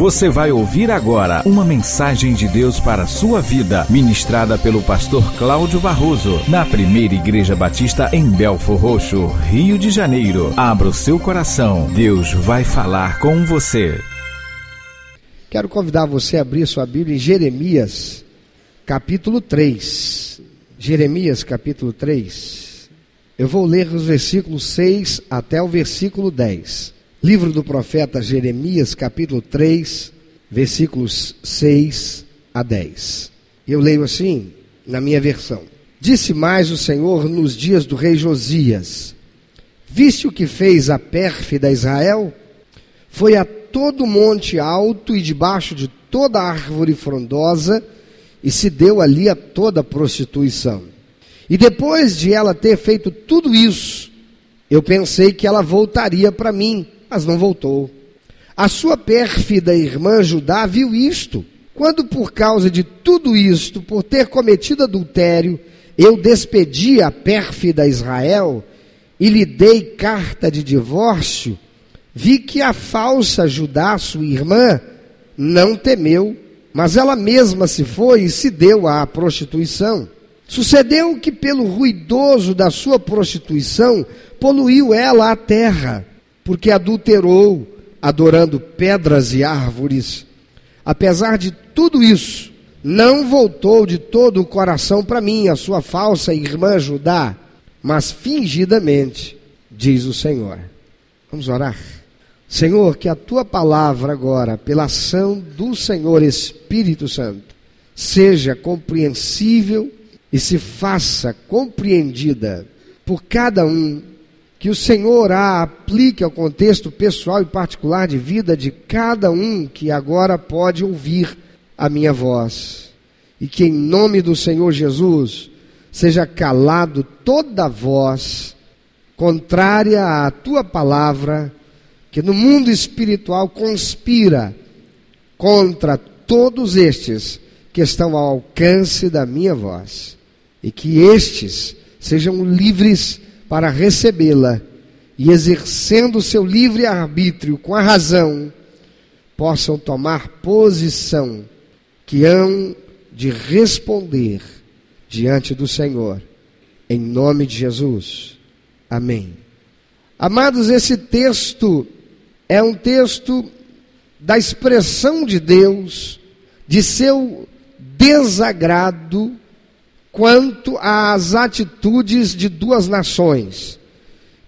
Você vai ouvir agora uma mensagem de Deus para a sua vida, ministrada pelo pastor Cláudio Barroso, na primeira Igreja Batista em Belfor Roxo, Rio de Janeiro. Abra o seu coração, Deus vai falar com você. Quero convidar você a abrir sua Bíblia em Jeremias, capítulo 3. Jeremias, capítulo 3. Eu vou ler os versículos 6 até o versículo 10. Livro do profeta Jeremias, capítulo 3, versículos 6 a 10. Eu leio assim, na minha versão. Disse mais o Senhor nos dias do rei Josias: Viste o que fez a pérfida Israel? Foi a todo monte alto e debaixo de toda árvore frondosa, e se deu ali a toda prostituição. E depois de ela ter feito tudo isso, eu pensei que ela voltaria para mim mas não voltou. A sua pérfida irmã Judá viu isto. Quando, por causa de tudo isto, por ter cometido adultério, eu despedi a pérfida Israel e lhe dei carta de divórcio, vi que a falsa Judá, sua irmã, não temeu, mas ela mesma se foi e se deu à prostituição. Sucedeu que, pelo ruidoso da sua prostituição, poluiu ela a terra porque adulterou, adorando pedras e árvores. Apesar de tudo isso, não voltou de todo o coração para mim, a sua falsa irmã Judá, mas fingidamente, diz o Senhor. Vamos orar. Senhor, que a tua palavra agora, pela ação do Senhor Espírito Santo, seja compreensível e se faça compreendida por cada um que o Senhor a aplique ao contexto pessoal e particular de vida de cada um que agora pode ouvir a minha voz. E que em nome do Senhor Jesus seja calado toda voz contrária à tua palavra, que no mundo espiritual conspira contra todos estes que estão ao alcance da minha voz. E que estes sejam livres para recebê-la e exercendo seu livre arbítrio com a razão, possam tomar posição que hão de responder diante do Senhor. Em nome de Jesus. Amém. Amados, esse texto é um texto da expressão de Deus, de seu desagrado quanto às atitudes de duas nações,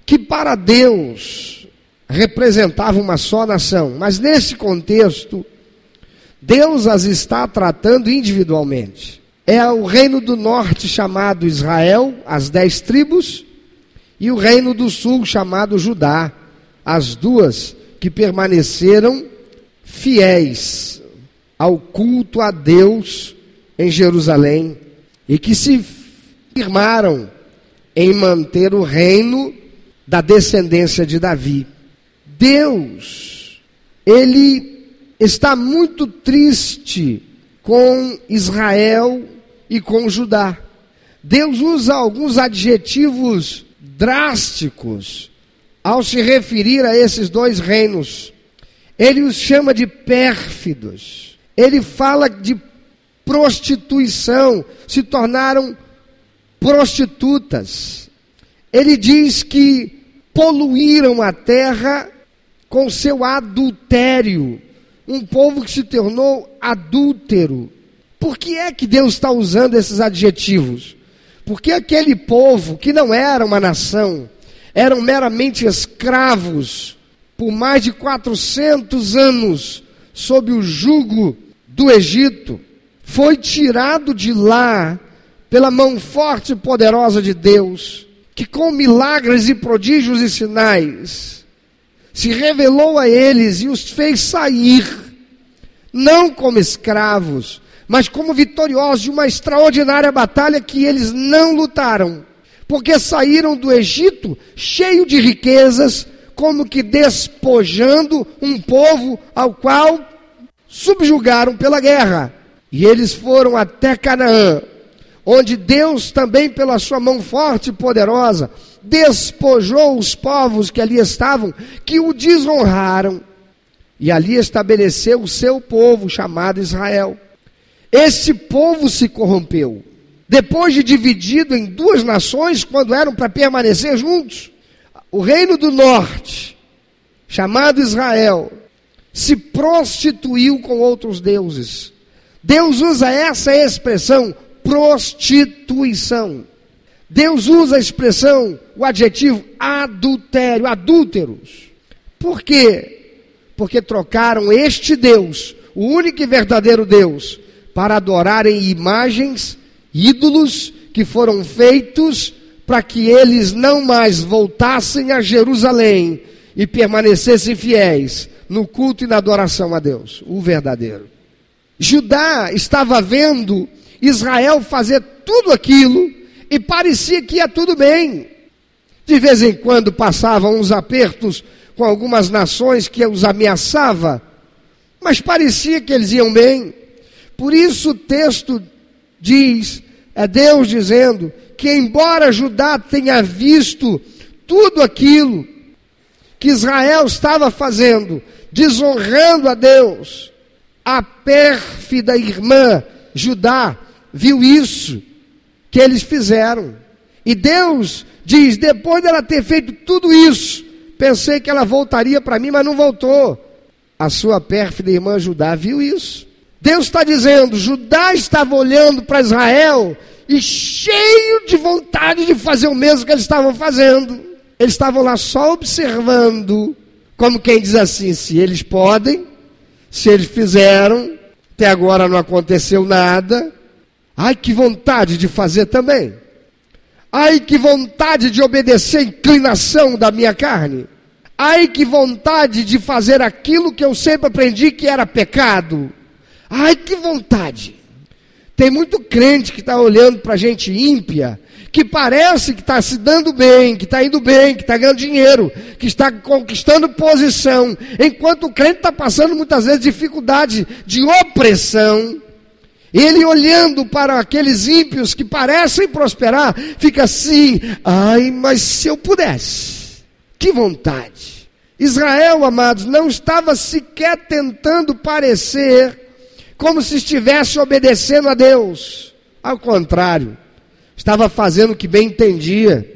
que para Deus representavam uma só nação, mas nesse contexto, Deus as está tratando individualmente. É o reino do norte chamado Israel, as dez tribos, e o reino do sul chamado Judá, as duas que permaneceram fiéis ao culto a Deus em Jerusalém e que se firmaram em manter o reino da descendência de Davi. Deus, ele está muito triste com Israel e com Judá. Deus usa alguns adjetivos drásticos ao se referir a esses dois reinos. Ele os chama de pérfidos. Ele fala de prostituição, se tornaram prostitutas. Ele diz que poluíram a terra com seu adultério. Um povo que se tornou adúltero. Por que é que Deus está usando esses adjetivos? Porque aquele povo que não era uma nação, eram meramente escravos por mais de 400 anos sob o jugo do Egito foi tirado de lá pela mão forte e poderosa de Deus, que com milagres e prodígios e sinais se revelou a eles e os fez sair, não como escravos, mas como vitoriosos de uma extraordinária batalha que eles não lutaram, porque saíram do Egito cheio de riquezas, como que despojando um povo ao qual subjugaram pela guerra. E eles foram até Canaã, onde Deus também, pela sua mão forte e poderosa, despojou os povos que ali estavam, que o desonraram. e ali estabeleceu o seu povo chamado Israel. Este povo se corrompeu. Depois de dividido em duas nações, quando eram para permanecer juntos, o reino do norte, chamado Israel, se prostituiu com outros deuses. Deus usa essa expressão, prostituição. Deus usa a expressão, o adjetivo adultério, adúlteros. Por quê? Porque trocaram este Deus, o único e verdadeiro Deus, para adorarem imagens, ídolos que foram feitos para que eles não mais voltassem a Jerusalém e permanecessem fiéis no culto e na adoração a Deus, o verdadeiro. Judá estava vendo Israel fazer tudo aquilo e parecia que ia tudo bem. De vez em quando passavam uns apertos com algumas nações que os ameaçava, mas parecia que eles iam bem. Por isso o texto diz, é Deus dizendo, que embora Judá tenha visto tudo aquilo que Israel estava fazendo, desonrando a Deus, a pérfida irmã Judá viu isso que eles fizeram. E Deus diz: depois dela ter feito tudo isso, pensei que ela voltaria para mim, mas não voltou. A sua pérfida irmã Judá viu isso. Deus está dizendo: Judá estava olhando para Israel e cheio de vontade de fazer o mesmo que eles estavam fazendo. Eles estavam lá só observando, como quem diz assim: se eles podem, se eles fizeram, até agora não aconteceu nada, Ai, que vontade de fazer também. Ai, que vontade de obedecer a inclinação da minha carne. Ai, que vontade de fazer aquilo que eu sempre aprendi que era pecado. Ai, que vontade. Tem muito crente que está olhando para gente ímpia, que parece que está se dando bem, que está indo bem, que está ganhando dinheiro, que está conquistando posição, enquanto o crente está passando muitas vezes dificuldade de opressão ele olhando para aqueles ímpios que parecem prosperar, fica assim: ai, mas se eu pudesse, que vontade. Israel, amados, não estava sequer tentando parecer como se estivesse obedecendo a Deus. Ao contrário, estava fazendo o que bem entendia,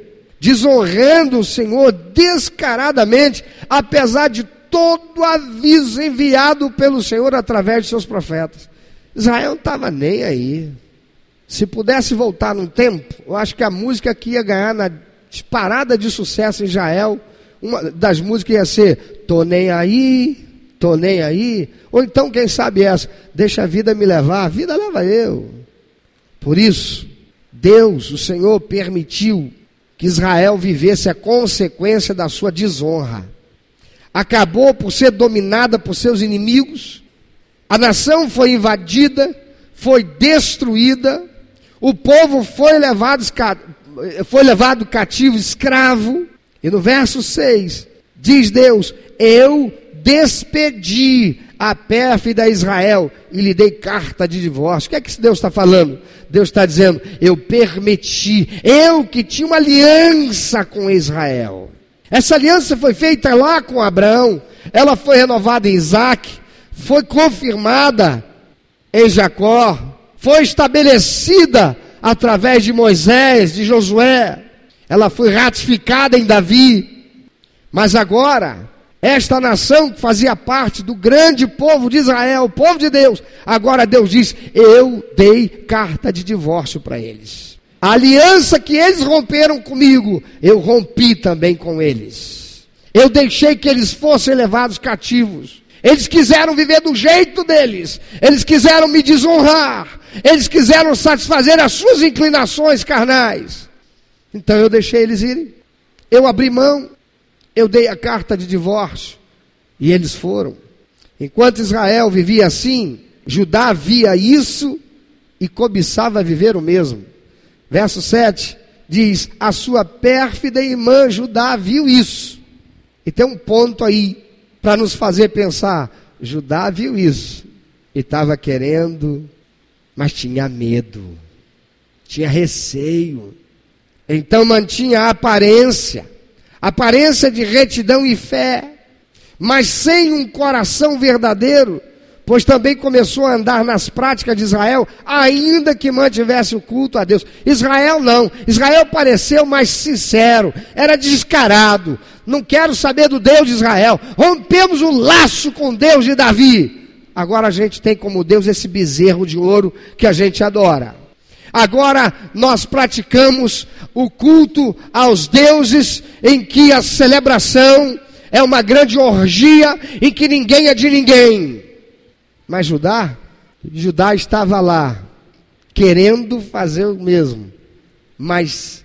desonrando o Senhor descaradamente, apesar de todo aviso enviado pelo Senhor através de seus profetas. Israel não estava nem aí. Se pudesse voltar num tempo, eu acho que a música que ia ganhar na disparada de sucesso em Israel, uma das músicas ia ser Tô nem aí, tô nem aí. Ou então, quem sabe essa, deixa a vida me levar, a vida leva eu. Por isso, Deus, o Senhor, permitiu que Israel vivesse a consequência da sua desonra. Acabou por ser dominada por seus inimigos, a nação foi invadida, foi destruída, o povo foi levado, foi levado cativo, escravo. E no verso 6, diz Deus: Eu despedi a pérfida Israel e lhe dei carta de divórcio. O que é que Deus está falando? Deus está dizendo: Eu permiti, eu que tinha uma aliança com Israel. Essa aliança foi feita lá com Abraão, ela foi renovada em Isaac, foi confirmada em Jacó, foi estabelecida através de Moisés, de Josué, ela foi ratificada em Davi. Mas agora, esta nação que fazia parte do grande povo de Israel, o povo de Deus, agora Deus diz: Eu dei carta de divórcio para eles. A aliança que eles romperam comigo, eu rompi também com eles. Eu deixei que eles fossem levados cativos. Eles quiseram viver do jeito deles. Eles quiseram me desonrar. Eles quiseram satisfazer as suas inclinações carnais. Então eu deixei eles irem. Eu abri mão. Eu dei a carta de divórcio. E eles foram. Enquanto Israel vivia assim, Judá via isso e cobiçava viver o mesmo. Verso 7 diz: A sua pérfida irmã Judá viu isso. E tem um ponto aí para nos fazer pensar. Judá viu isso e estava querendo, mas tinha medo, tinha receio. Então mantinha a aparência, aparência de retidão e fé. mas sem um coração verdadeiro, pois também começou a andar nas práticas de Israel, ainda que mantivesse o culto a Deus. Israel não, Israel pareceu mais sincero, era descarado. Não quero saber do Deus de Israel. Rompemos o laço com Deus de Davi. Agora a gente tem como Deus esse bezerro de ouro que a gente adora. Agora nós praticamos o culto aos deuses em que a celebração é uma grande orgia em que ninguém é de ninguém. Mas Judá, Judá estava lá, querendo fazer o mesmo, mas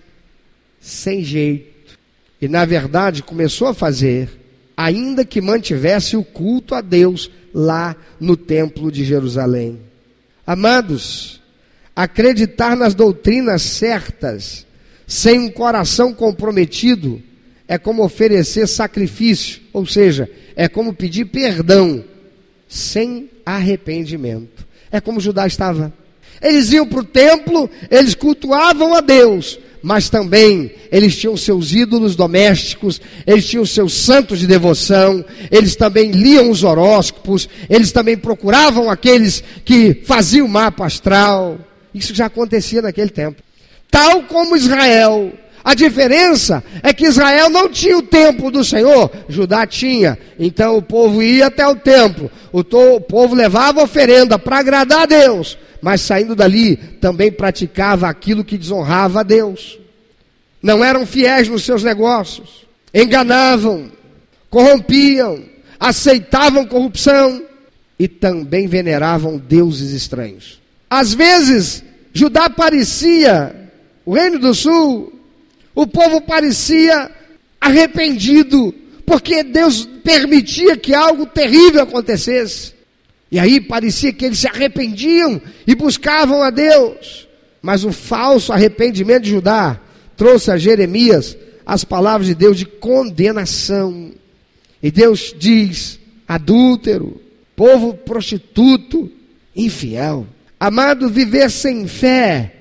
sem jeito. E na verdade começou a fazer, ainda que mantivesse o culto a Deus lá no templo de Jerusalém. Amados, Acreditar nas doutrinas certas, sem um coração comprometido, é como oferecer sacrifício, ou seja, é como pedir perdão, sem arrependimento. É como Judá estava. Eles iam para o templo, eles cultuavam a Deus, mas também eles tinham seus ídolos domésticos, eles tinham seus santos de devoção, eles também liam os horóscopos, eles também procuravam aqueles que faziam o mapa astral. Isso já acontecia naquele tempo. Tal como Israel. A diferença é que Israel não tinha o templo do Senhor, Judá tinha. Então o povo ia até o templo, o, to, o povo levava oferenda para agradar a Deus, mas saindo dali também praticava aquilo que desonrava a Deus. Não eram fiéis nos seus negócios, enganavam, corrompiam, aceitavam corrupção e também veneravam deuses estranhos. Às vezes, Judá parecia, o reino do sul, o povo parecia arrependido, porque Deus permitia que algo terrível acontecesse. E aí parecia que eles se arrependiam e buscavam a Deus. Mas o falso arrependimento de Judá trouxe a Jeremias as palavras de Deus de condenação. E Deus diz: adúltero, povo prostituto, infiel. Amado, viver sem fé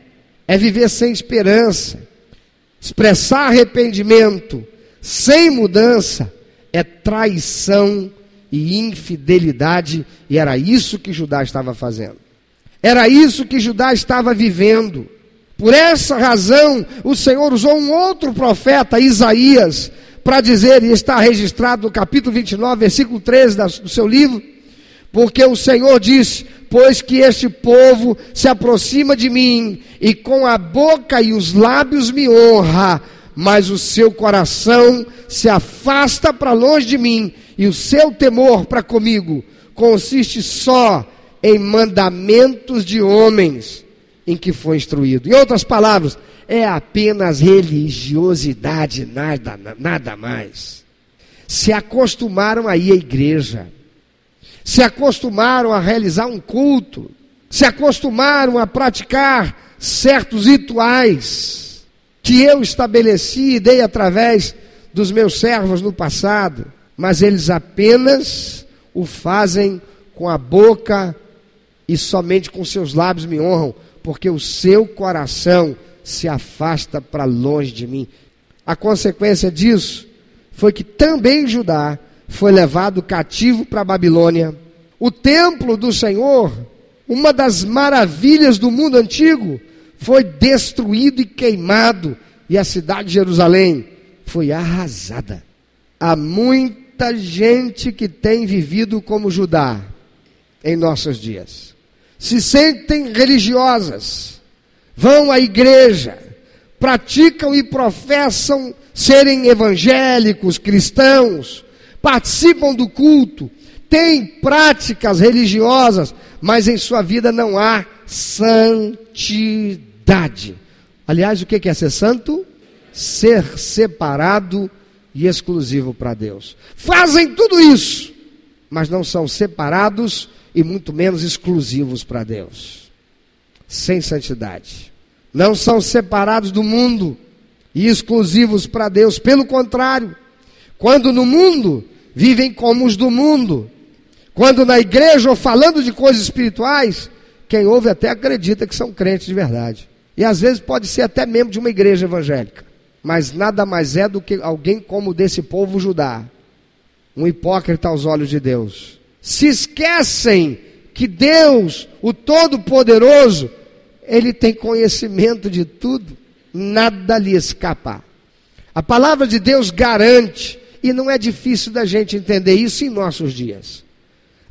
é viver sem esperança. Expressar arrependimento sem mudança é traição e infidelidade, e era isso que Judá estava fazendo. Era isso que Judá estava vivendo. Por essa razão, o Senhor usou um outro profeta, Isaías, para dizer, e está registrado no capítulo 29, versículo 13 do seu livro, porque o Senhor disse: pois que este povo se aproxima de mim e com a boca e os lábios me honra, mas o seu coração se afasta para longe de mim e o seu temor para comigo consiste só em mandamentos de homens em que foi instruído. Em outras palavras, é apenas religiosidade, nada, nada mais. Se acostumaram a ir à igreja se acostumaram a realizar um culto, se acostumaram a praticar certos rituais que eu estabeleci e dei através dos meus servos no passado, mas eles apenas o fazem com a boca e somente com seus lábios me honram, porque o seu coração se afasta para longe de mim. A consequência disso foi que também Judá foi levado cativo para a Babilônia. O templo do Senhor, uma das maravilhas do mundo antigo, foi destruído e queimado, e a cidade de Jerusalém foi arrasada. Há muita gente que tem vivido como Judá em nossos dias. Se sentem religiosas, vão à igreja, praticam e professam serem evangélicos, cristãos, participam do culto, têm práticas religiosas, mas em sua vida não há santidade. Aliás, o que é ser santo? Ser separado e exclusivo para Deus. Fazem tudo isso, mas não são separados e muito menos exclusivos para Deus. Sem santidade. Não são separados do mundo e exclusivos para Deus. Pelo contrário, quando no mundo vivem como os do mundo. Quando na igreja ou falando de coisas espirituais, quem ouve até acredita que são crentes de verdade. E às vezes pode ser até membro de uma igreja evangélica. Mas nada mais é do que alguém como desse povo judá. um hipócrita aos olhos de Deus. Se esquecem que Deus, o Todo-Poderoso, Ele tem conhecimento de tudo, nada lhe escapa. A palavra de Deus garante, e não é difícil da gente entender isso em nossos dias.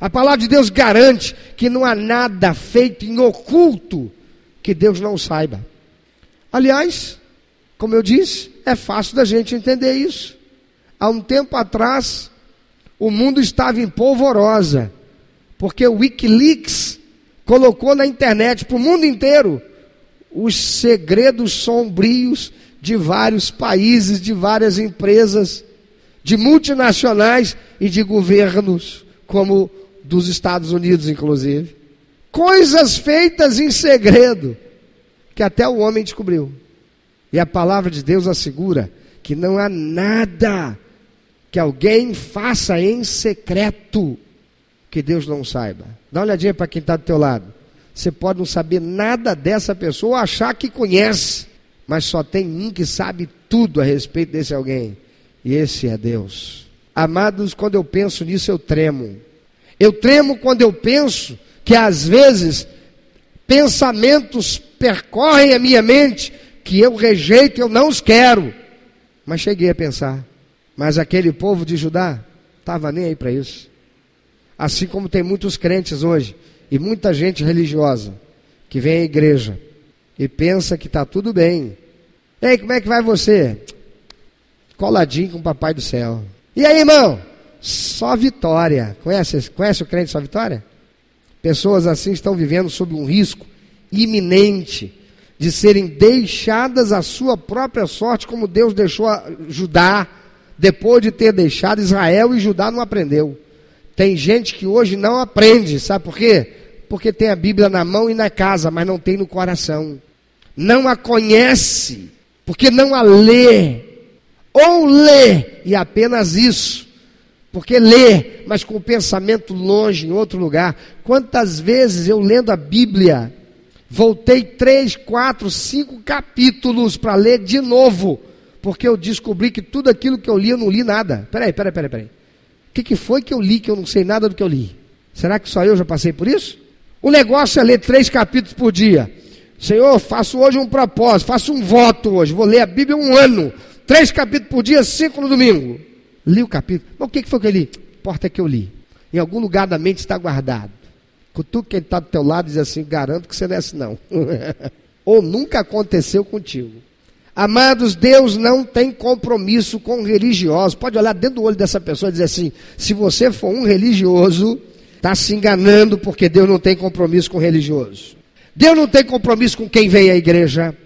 A palavra de Deus garante que não há nada feito em oculto que Deus não saiba. Aliás, como eu disse, é fácil da gente entender isso. Há um tempo atrás, o mundo estava em polvorosa, porque o Wikileaks colocou na internet para o mundo inteiro os segredos sombrios de vários países, de várias empresas, de multinacionais e de governos, como dos Estados Unidos, inclusive. Coisas feitas em segredo, que até o homem descobriu. E a palavra de Deus assegura que não há nada que alguém faça em secreto que Deus não saiba. Dá uma olhadinha para quem está do teu lado. Você pode não saber nada dessa pessoa achar que conhece, mas só tem um que sabe tudo a respeito desse alguém. E esse é Deus. Amados, quando eu penso nisso, eu tremo. Eu tremo quando eu penso que às vezes pensamentos percorrem a minha mente que eu rejeito, eu não os quero. Mas cheguei a pensar, mas aquele povo de Judá estava nem aí para isso. Assim como tem muitos crentes hoje e muita gente religiosa que vem à igreja e pensa que está tudo bem. Ei, como é que vai você? Coladinho com o papai do céu. E aí, irmão? Só vitória. Conhece, conhece o crente Só Vitória? Pessoas assim estão vivendo sob um risco iminente de serem deixadas à sua própria sorte, como Deus deixou Judá, depois de ter deixado Israel e Judá não aprendeu. Tem gente que hoje não aprende, sabe por quê? Porque tem a Bíblia na mão e na casa, mas não tem no coração. Não a conhece, porque não a lê. Ou lê, e apenas isso. Porque lê, mas com o pensamento longe, em outro lugar. Quantas vezes eu lendo a Bíblia, Voltei três, quatro, cinco capítulos para ler de novo, porque eu descobri que tudo aquilo que eu li eu não li nada. Peraí, peraí, peraí, peraí. O que, que foi que eu li que eu não sei nada do que eu li? Será que só eu já passei por isso? O negócio é ler três capítulos por dia. Senhor, faço hoje um propósito, faço um voto hoje, vou ler a Bíblia um ano. Três capítulos por dia, cinco no domingo. Li o capítulo. Mas o que, foi que eu li? Porta que eu li. Em algum lugar da mente está guardado. Cutuca quem está do teu lado e diz assim: garanto que você não é assim, não. Ou nunca aconteceu contigo. Amados, Deus não tem compromisso com religiosos. Pode olhar dentro do olho dessa pessoa e dizer assim: se você for um religioso, está se enganando porque Deus não tem compromisso com religioso. Deus não tem compromisso com quem vem à igreja.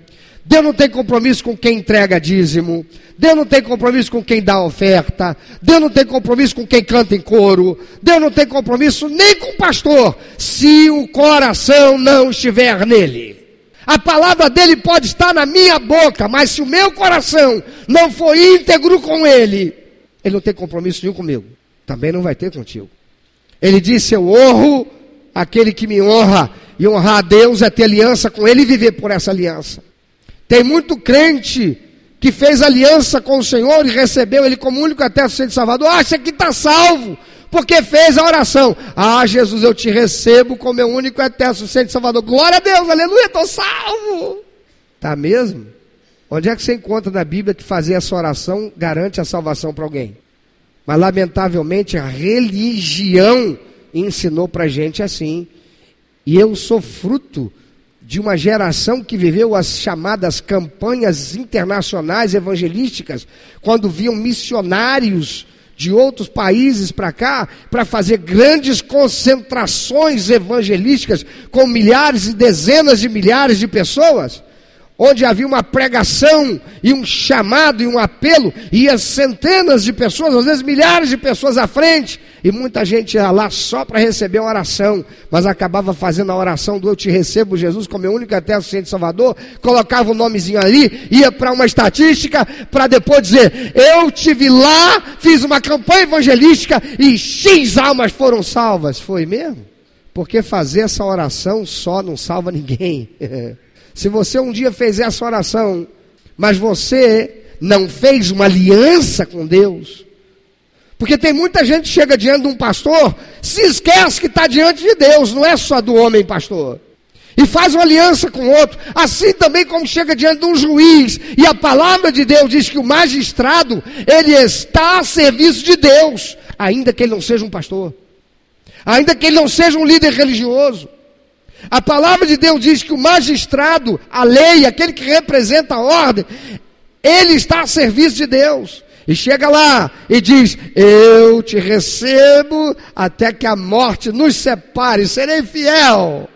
Deus não tem compromisso com quem entrega dízimo. Deus não tem compromisso com quem dá oferta. Deus não tem compromisso com quem canta em coro. Deus não tem compromisso nem com o pastor, se o coração não estiver nele. A palavra dele pode estar na minha boca, mas se o meu coração não for íntegro com ele, ele não tem compromisso nenhum comigo. Também não vai ter contigo. Ele disse: Eu honro aquele que me honra, e honrar a Deus é ter aliança com ele e viver por essa aliança. Tem muito crente que fez aliança com o Senhor e recebeu Ele como único até de Salvador, acha que está salvo, porque fez a oração. Ah, Jesus, eu te recebo como meu único eterno suficiente Salvador. Glória a Deus, aleluia, estou salvo. Tá mesmo? Onde é que você encontra na Bíblia que fazer essa oração garante a salvação para alguém? Mas lamentavelmente a religião ensinou para gente assim. E eu sou fruto de uma geração que viveu as chamadas campanhas internacionais evangelísticas, quando viam missionários de outros países para cá, para fazer grandes concentrações evangelísticas com milhares e dezenas de milhares de pessoas onde havia uma pregação e um chamado e um apelo, ia centenas de pessoas, às vezes milhares de pessoas à frente, e muita gente ia lá só para receber uma oração, mas acabava fazendo a oração do Eu te recebo, Jesus, como meu único eterno de Salvador, colocava o um nomezinho ali, ia para uma estatística, para depois dizer: Eu tive lá, fiz uma campanha evangelística e X almas foram salvas. Foi mesmo? Porque fazer essa oração só não salva ninguém. Se você um dia fez essa oração, mas você não fez uma aliança com Deus, Porque tem muita gente que chega diante de um pastor, se esquece que está diante de Deus, não é só do homem pastor. E faz uma aliança com outro, assim também como chega diante de um juiz, e a palavra de Deus diz que o magistrado, ele está a serviço de Deus, ainda que ele não seja um pastor, ainda que ele não seja um líder religioso. A palavra de Deus diz que o magistrado, a lei, aquele que representa a ordem, ele está a serviço de Deus. E chega lá e diz: Eu te recebo até que a morte nos separe, serei fiel.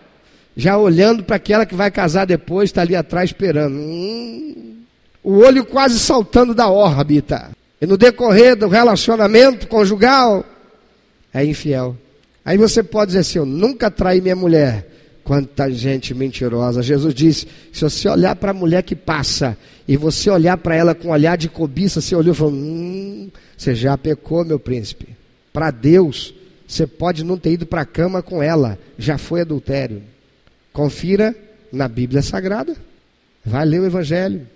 Já olhando para aquela que vai casar depois, está ali atrás esperando. Hum, o olho quase saltando da órbita. E no decorrer do relacionamento conjugal, é infiel. Aí você pode dizer assim: Eu nunca traí minha mulher. Quanta gente mentirosa. Jesus disse: se você olhar para a mulher que passa e você olhar para ela com um olhar de cobiça, você olhou e falou: hum, você já pecou, meu príncipe. Para Deus, você pode não ter ido para a cama com ela, já foi adultério. Confira na Bíblia Sagrada. Vai ler o Evangelho.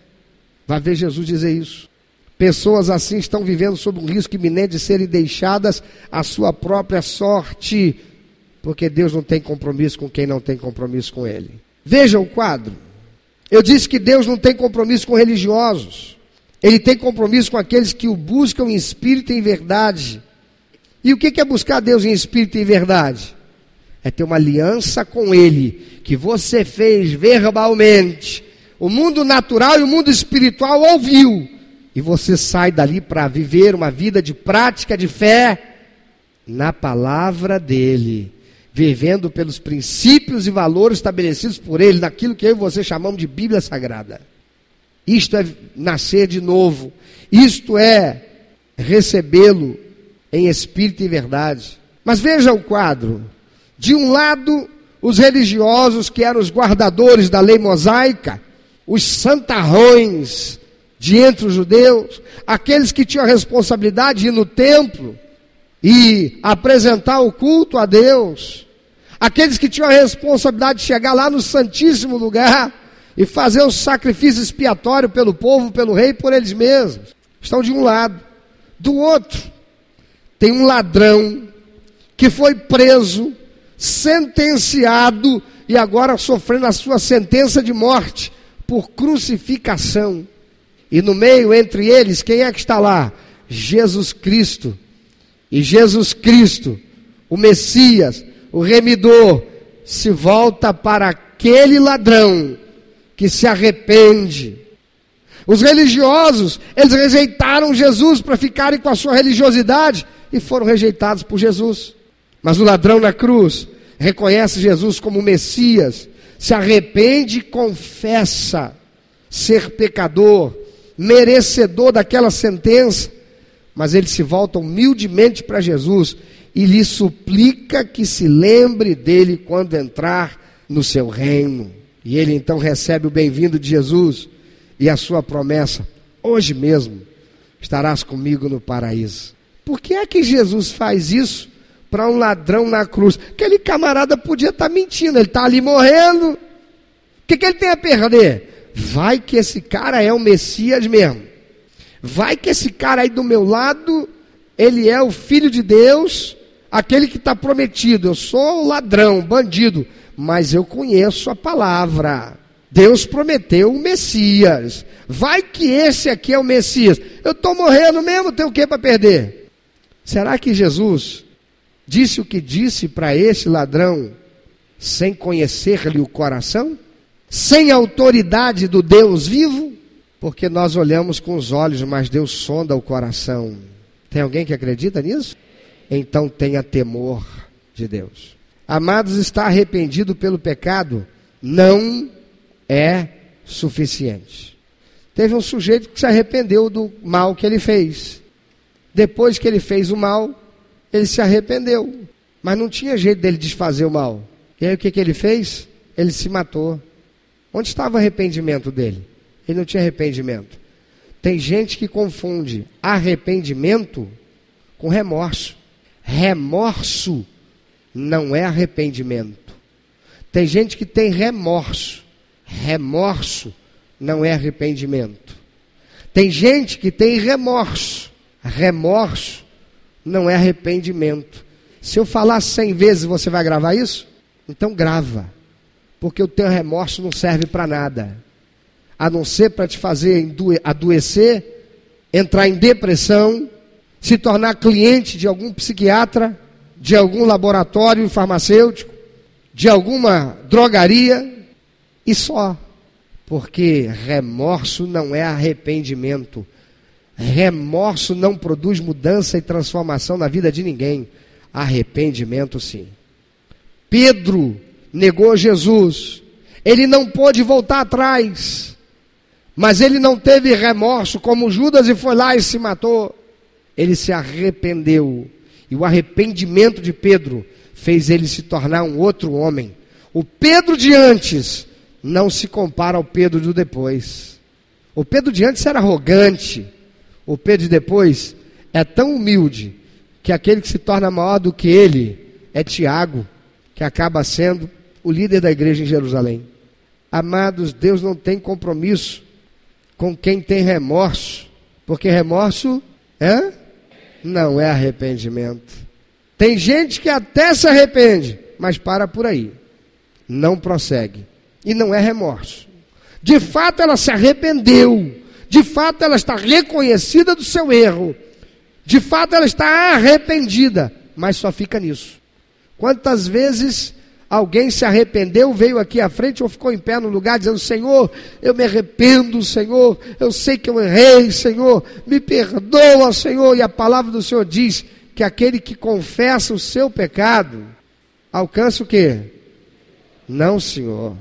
Vai ver Jesus dizer isso. Pessoas assim estão vivendo sob um risco iminente de serem deixadas à sua própria sorte porque Deus não tem compromisso com quem não tem compromisso com Ele. Veja o quadro. Eu disse que Deus não tem compromisso com religiosos. Ele tem compromisso com aqueles que o buscam em espírito e em verdade. E o que é buscar Deus em espírito e em verdade? É ter uma aliança com Ele, que você fez verbalmente. O mundo natural e o mundo espiritual ouviu. E você sai dali para viver uma vida de prática de fé na palavra dele vivendo pelos princípios e valores estabelecidos por Ele, naquilo que eu e você chamamos de Bíblia Sagrada. Isto é nascer de novo, isto é recebê-lo em espírito e verdade. Mas veja o quadro: de um lado, os religiosos que eram os guardadores da lei mosaica, os santarrões de entre os judeus, aqueles que tinham a responsabilidade de ir no templo e apresentar o culto a Deus, aqueles que tinham a responsabilidade de chegar lá no Santíssimo Lugar e fazer o sacrifício expiatório pelo povo, pelo rei por eles mesmos, estão de um lado. Do outro, tem um ladrão que foi preso, sentenciado e agora sofrendo a sua sentença de morte por crucificação. E no meio entre eles, quem é que está lá? Jesus Cristo, e Jesus Cristo, o Messias, o remidor, se volta para aquele ladrão que se arrepende. Os religiosos, eles rejeitaram Jesus para ficarem com a sua religiosidade e foram rejeitados por Jesus. Mas o ladrão na cruz reconhece Jesus como Messias, se arrepende e confessa ser pecador, merecedor daquela sentença mas ele se volta humildemente para Jesus e lhe suplica que se lembre dele quando entrar no seu reino. E ele então recebe o bem-vindo de Jesus e a sua promessa: hoje mesmo estarás comigo no paraíso. Por que é que Jesus faz isso para um ladrão na cruz? Aquele camarada podia estar tá mentindo, ele está ali morrendo. O que, que ele tem a perder? Vai que esse cara é o Messias mesmo. Vai que esse cara aí do meu lado, ele é o filho de Deus, aquele que está prometido. Eu sou ladrão, bandido, mas eu conheço a palavra. Deus prometeu o Messias. Vai que esse aqui é o Messias. Eu estou morrendo mesmo, tenho o que para perder? Será que Jesus disse o que disse para esse ladrão sem conhecer-lhe o coração? Sem autoridade do Deus vivo? Porque nós olhamos com os olhos, mas Deus sonda o coração. Tem alguém que acredita nisso? Então tenha temor de Deus. Amados, estar arrependido pelo pecado não é suficiente. Teve um sujeito que se arrependeu do mal que ele fez. Depois que ele fez o mal, ele se arrependeu. Mas não tinha jeito dele desfazer o mal. E aí o que, que ele fez? Ele se matou. Onde estava o arrependimento dele? Ele não tinha arrependimento. Tem gente que confunde arrependimento com remorso. Remorso não é arrependimento. Tem gente que tem remorso. Remorso não é arrependimento. Tem gente que tem remorso. Remorso não é arrependimento. Se eu falar cem vezes, você vai gravar isso? Então grava. Porque o teu remorso não serve para nada. A não ser para te fazer adoecer, entrar em depressão, se tornar cliente de algum psiquiatra, de algum laboratório farmacêutico, de alguma drogaria e só. Porque remorso não é arrependimento. Remorso não produz mudança e transformação na vida de ninguém. Arrependimento sim. Pedro negou Jesus. Ele não pôde voltar atrás. Mas ele não teve remorso como Judas e foi lá e se matou. Ele se arrependeu. E o arrependimento de Pedro fez ele se tornar um outro homem. O Pedro de antes não se compara ao Pedro do depois. O Pedro de antes era arrogante. O Pedro de depois é tão humilde que aquele que se torna maior do que ele é Tiago, que acaba sendo o líder da igreja em Jerusalém. Amados, Deus não tem compromisso com quem tem remorso, porque remorso é não é arrependimento. Tem gente que até se arrepende, mas para por aí. Não prossegue. E não é remorso. De fato, ela se arrependeu. De fato, ela está reconhecida do seu erro. De fato, ela está arrependida. Mas só fica nisso. Quantas vezes alguém se arrependeu, veio aqui à frente ou ficou em pé no lugar dizendo: Senhor, eu me arrependo, Senhor, eu sei que eu errei, Senhor, me perdoa, Senhor. E a palavra do Senhor diz que aquele que confessa o seu pecado alcança o quê? Não, Senhor.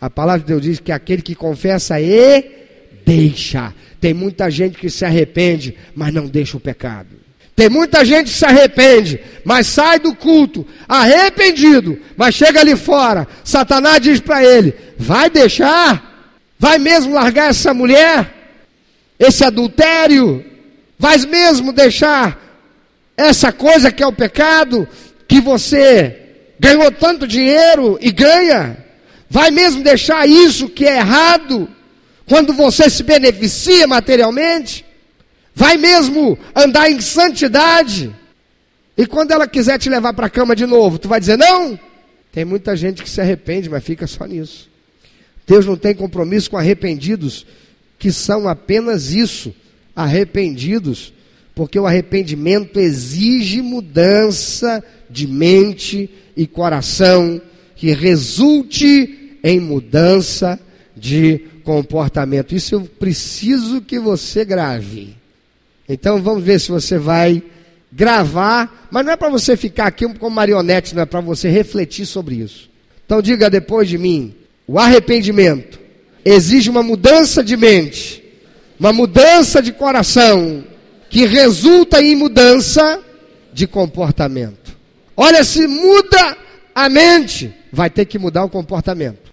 A palavra de Deus diz que aquele que confessa e deixa. Tem muita gente que se arrepende, mas não deixa o pecado. Tem muita gente que se arrepende, mas sai do culto arrependido, mas chega ali fora. Satanás diz para ele: vai deixar? Vai mesmo largar essa mulher? Esse adultério? Vai mesmo deixar essa coisa que é o pecado, que você ganhou tanto dinheiro e ganha, vai mesmo deixar isso que é errado, quando você se beneficia materialmente? Vai mesmo andar em santidade? E quando ela quiser te levar para a cama de novo, tu vai dizer não? Tem muita gente que se arrepende, mas fica só nisso. Deus não tem compromisso com arrependidos que são apenas isso, arrependidos porque o arrependimento exige mudança de mente e coração que resulte em mudança de comportamento. Isso eu preciso que você grave. Então vamos ver se você vai gravar, mas não é para você ficar aqui como marionete, não é para você refletir sobre isso. Então diga depois de mim: o arrependimento exige uma mudança de mente, uma mudança de coração que resulta em mudança de comportamento. Olha, se muda a mente, vai ter que mudar o comportamento.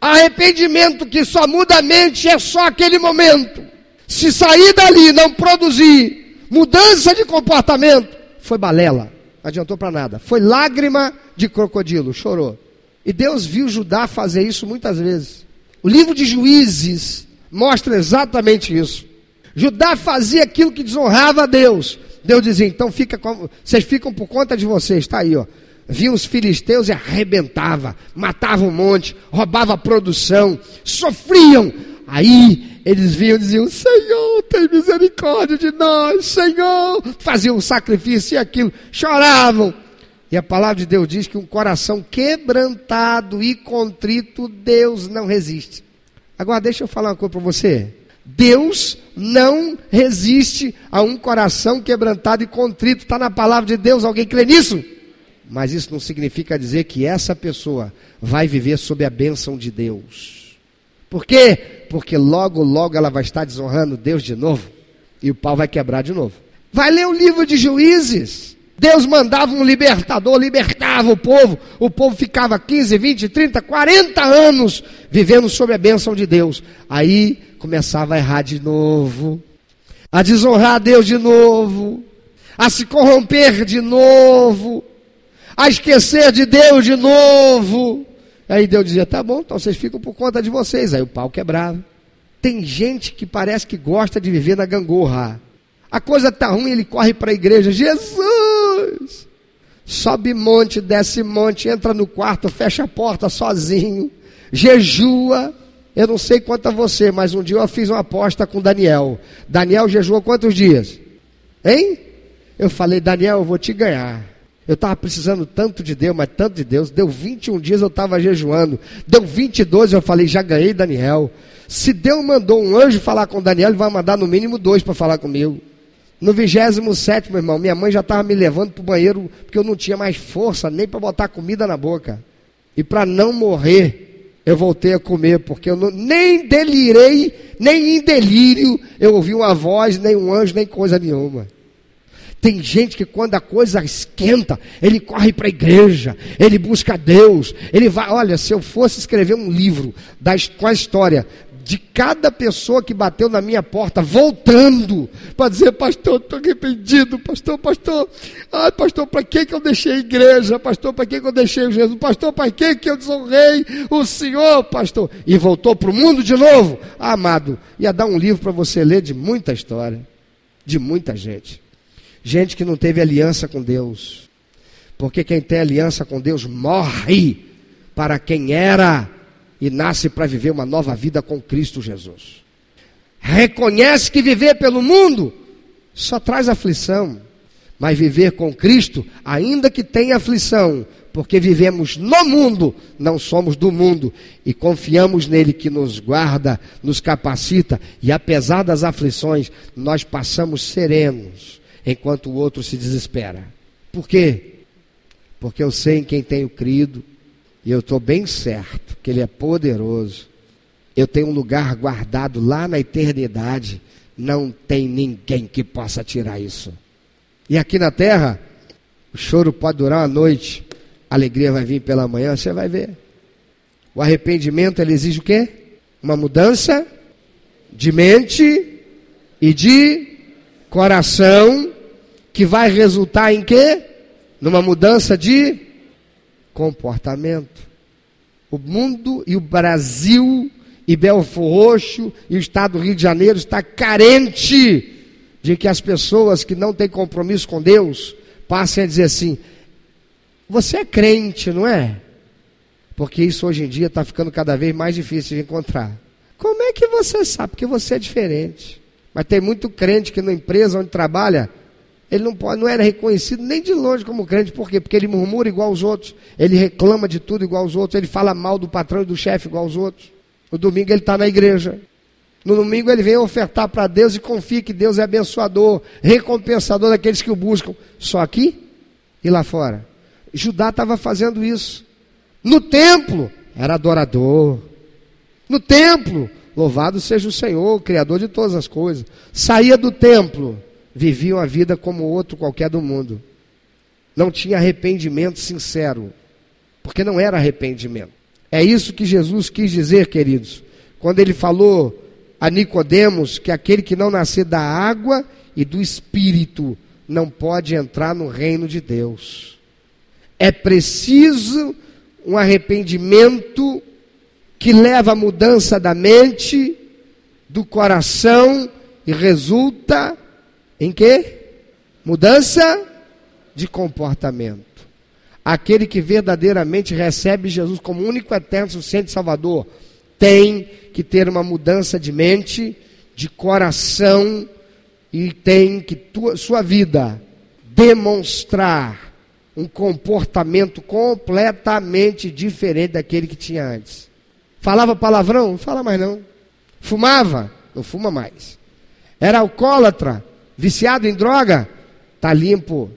Arrependimento que só muda a mente é só aquele momento. Se sair dali não produzir mudança de comportamento, foi balela, adiantou para nada. Foi lágrima de crocodilo, chorou. E Deus viu Judá fazer isso muitas vezes. O livro de Juízes mostra exatamente isso. Judá fazia aquilo que desonrava a Deus. Deus dizia: então fica vocês ficam por conta de vocês. Está aí, ó. Vinham os filisteus e arrebentava, matava um monte, roubava a produção, sofriam. Aí eles vinham e diziam: Senhor, tem misericórdia de nós, Senhor. Faziam um sacrifício e aquilo, choravam. E a palavra de Deus diz que um coração quebrantado e contrito, Deus não resiste. Agora, deixa eu falar uma coisa para você. Deus não resiste a um coração quebrantado e contrito. Está na palavra de Deus, alguém crê nisso? Mas isso não significa dizer que essa pessoa vai viver sob a bênção de Deus. Por quê? Porque logo, logo ela vai estar desonrando Deus de novo. E o pau vai quebrar de novo. Vai ler o livro de juízes. Deus mandava um libertador, libertava o povo, o povo ficava 15, 20, 30, 40 anos vivendo sob a bênção de Deus. Aí começava a errar de novo, a desonrar a Deus de novo, a se corromper de novo, a esquecer de Deus de novo. Aí Deus dizia: tá bom, então vocês ficam por conta de vocês. Aí o pau quebrava. Tem gente que parece que gosta de viver na gangorra. A coisa está ruim, ele corre para a igreja. Jesus! Sobe monte, desce monte, entra no quarto, fecha a porta sozinho, jejua. Eu não sei quanto a você, mas um dia eu fiz uma aposta com Daniel. Daniel jejuou quantos dias? Hein? Eu falei, Daniel, eu vou te ganhar. Eu estava precisando tanto de Deus, mas tanto de Deus. Deu 21 dias eu estava jejuando. Deu 22, eu falei, já ganhei Daniel. Se Deus mandou um anjo falar com Daniel, ele vai mandar no mínimo dois para falar comigo. No 27, meu irmão, minha mãe já estava me levando para o banheiro, porque eu não tinha mais força nem para botar comida na boca. E para não morrer, eu voltei a comer, porque eu não, nem delirei, nem em delírio eu ouvi uma voz, nem um anjo, nem coisa nenhuma. Tem gente que quando a coisa esquenta, ele corre para a igreja, ele busca Deus, ele vai. Olha, se eu fosse escrever um livro da, com a história de cada pessoa que bateu na minha porta, voltando, para dizer, pastor, estou arrependido, pastor, pastor, ai, pastor, para que, que eu deixei a igreja, pastor, para que, que eu deixei Jesus, pastor, para que, que eu desonrei o Senhor, pastor, e voltou para o mundo de novo, ah, amado, ia dar um livro para você ler de muita história, de muita gente, gente que não teve aliança com Deus, porque quem tem aliança com Deus morre para quem era e nasce para viver uma nova vida com Cristo Jesus. Reconhece que viver pelo mundo só traz aflição, mas viver com Cristo, ainda que tenha aflição, porque vivemos no mundo, não somos do mundo, e confiamos nele que nos guarda, nos capacita, e apesar das aflições, nós passamos serenos, enquanto o outro se desespera. Por quê? Porque eu sei em quem tenho crido, e eu estou bem certo que Ele é poderoso. Eu tenho um lugar guardado lá na eternidade. Não tem ninguém que possa tirar isso. E aqui na terra, o choro pode durar uma noite, a alegria vai vir pela manhã, você vai ver. O arrependimento ele exige o quê? Uma mudança de mente e de coração, que vai resultar em quê? Numa mudança de comportamento. O mundo e o Brasil e Belfor Roxo e o estado do Rio de Janeiro está carente de que as pessoas que não têm compromisso com Deus passem a dizer assim: você é crente, não é? Porque isso hoje em dia está ficando cada vez mais difícil de encontrar. Como é que você sabe? Porque você é diferente. Mas tem muito crente que na empresa onde trabalha ele não, pode, não era reconhecido nem de longe como crente, por quê? Porque ele murmura igual aos outros, ele reclama de tudo igual aos outros, ele fala mal do patrão e do chefe igual aos outros. No domingo ele está na igreja. No domingo ele vem ofertar para Deus e confia que Deus é abençoador, recompensador daqueles que o buscam. Só aqui e lá fora. Judá estava fazendo isso. No templo, era adorador. No templo, louvado seja o Senhor, Criador de todas as coisas. Saía do templo, viviam a vida como outro qualquer do mundo. Não tinha arrependimento sincero, porque não era arrependimento. É isso que Jesus quis dizer, queridos, quando ele falou a Nicodemos que aquele que não nascer da água e do espírito não pode entrar no reino de Deus. É preciso um arrependimento que leva à mudança da mente, do coração e resulta em que? Mudança de comportamento. Aquele que verdadeiramente recebe Jesus como único eterno suficiente Salvador tem que ter uma mudança de mente, de coração e tem que tua, sua vida demonstrar um comportamento completamente diferente daquele que tinha antes. Falava palavrão? Não fala mais não. Fumava? Não fuma mais. Era alcoólatra? Viciado em droga? Está limpo.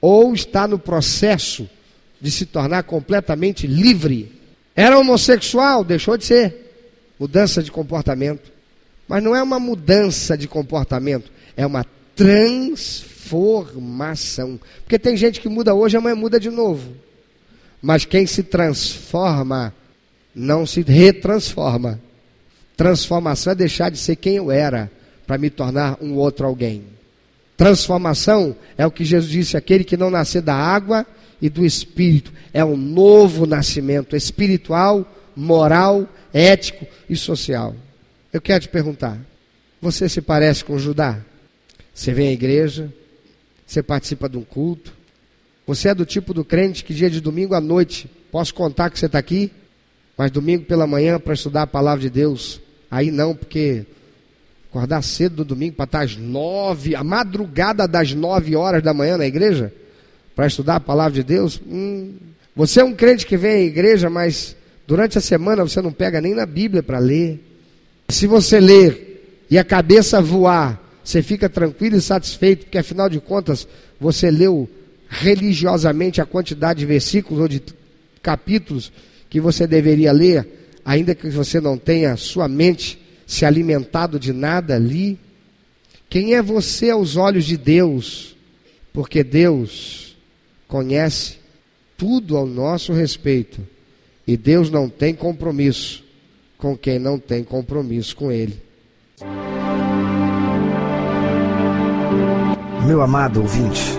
Ou está no processo de se tornar completamente livre. Era homossexual? Deixou de ser. Mudança de comportamento. Mas não é uma mudança de comportamento, é uma transformação. Porque tem gente que muda hoje, amanhã muda de novo. Mas quem se transforma não se retransforma. Transformação é deixar de ser quem eu era para me tornar um outro alguém. Transformação é o que Jesus disse: aquele que não nascer da água e do espírito. É um novo nascimento espiritual, moral, ético e social. Eu quero te perguntar: você se parece com Judá? Você vem à igreja, você participa de um culto. Você é do tipo do crente que dia de domingo à noite, posso contar que você está aqui, mas domingo pela manhã para estudar a palavra de Deus, aí não, porque acordar cedo no domingo para estar às nove, a madrugada das nove horas da manhã na igreja, para estudar a palavra de Deus. Hum, você é um crente que vem à igreja, mas durante a semana você não pega nem na Bíblia para ler. Se você ler e a cabeça voar, você fica tranquilo e satisfeito, porque afinal de contas você leu religiosamente a quantidade de versículos ou de capítulos que você deveria ler, ainda que você não tenha sua mente se alimentado de nada ali. Quem é você aos olhos de Deus? Porque Deus conhece tudo ao nosso respeito e Deus não tem compromisso com quem não tem compromisso com Ele. Meu amado ouvinte,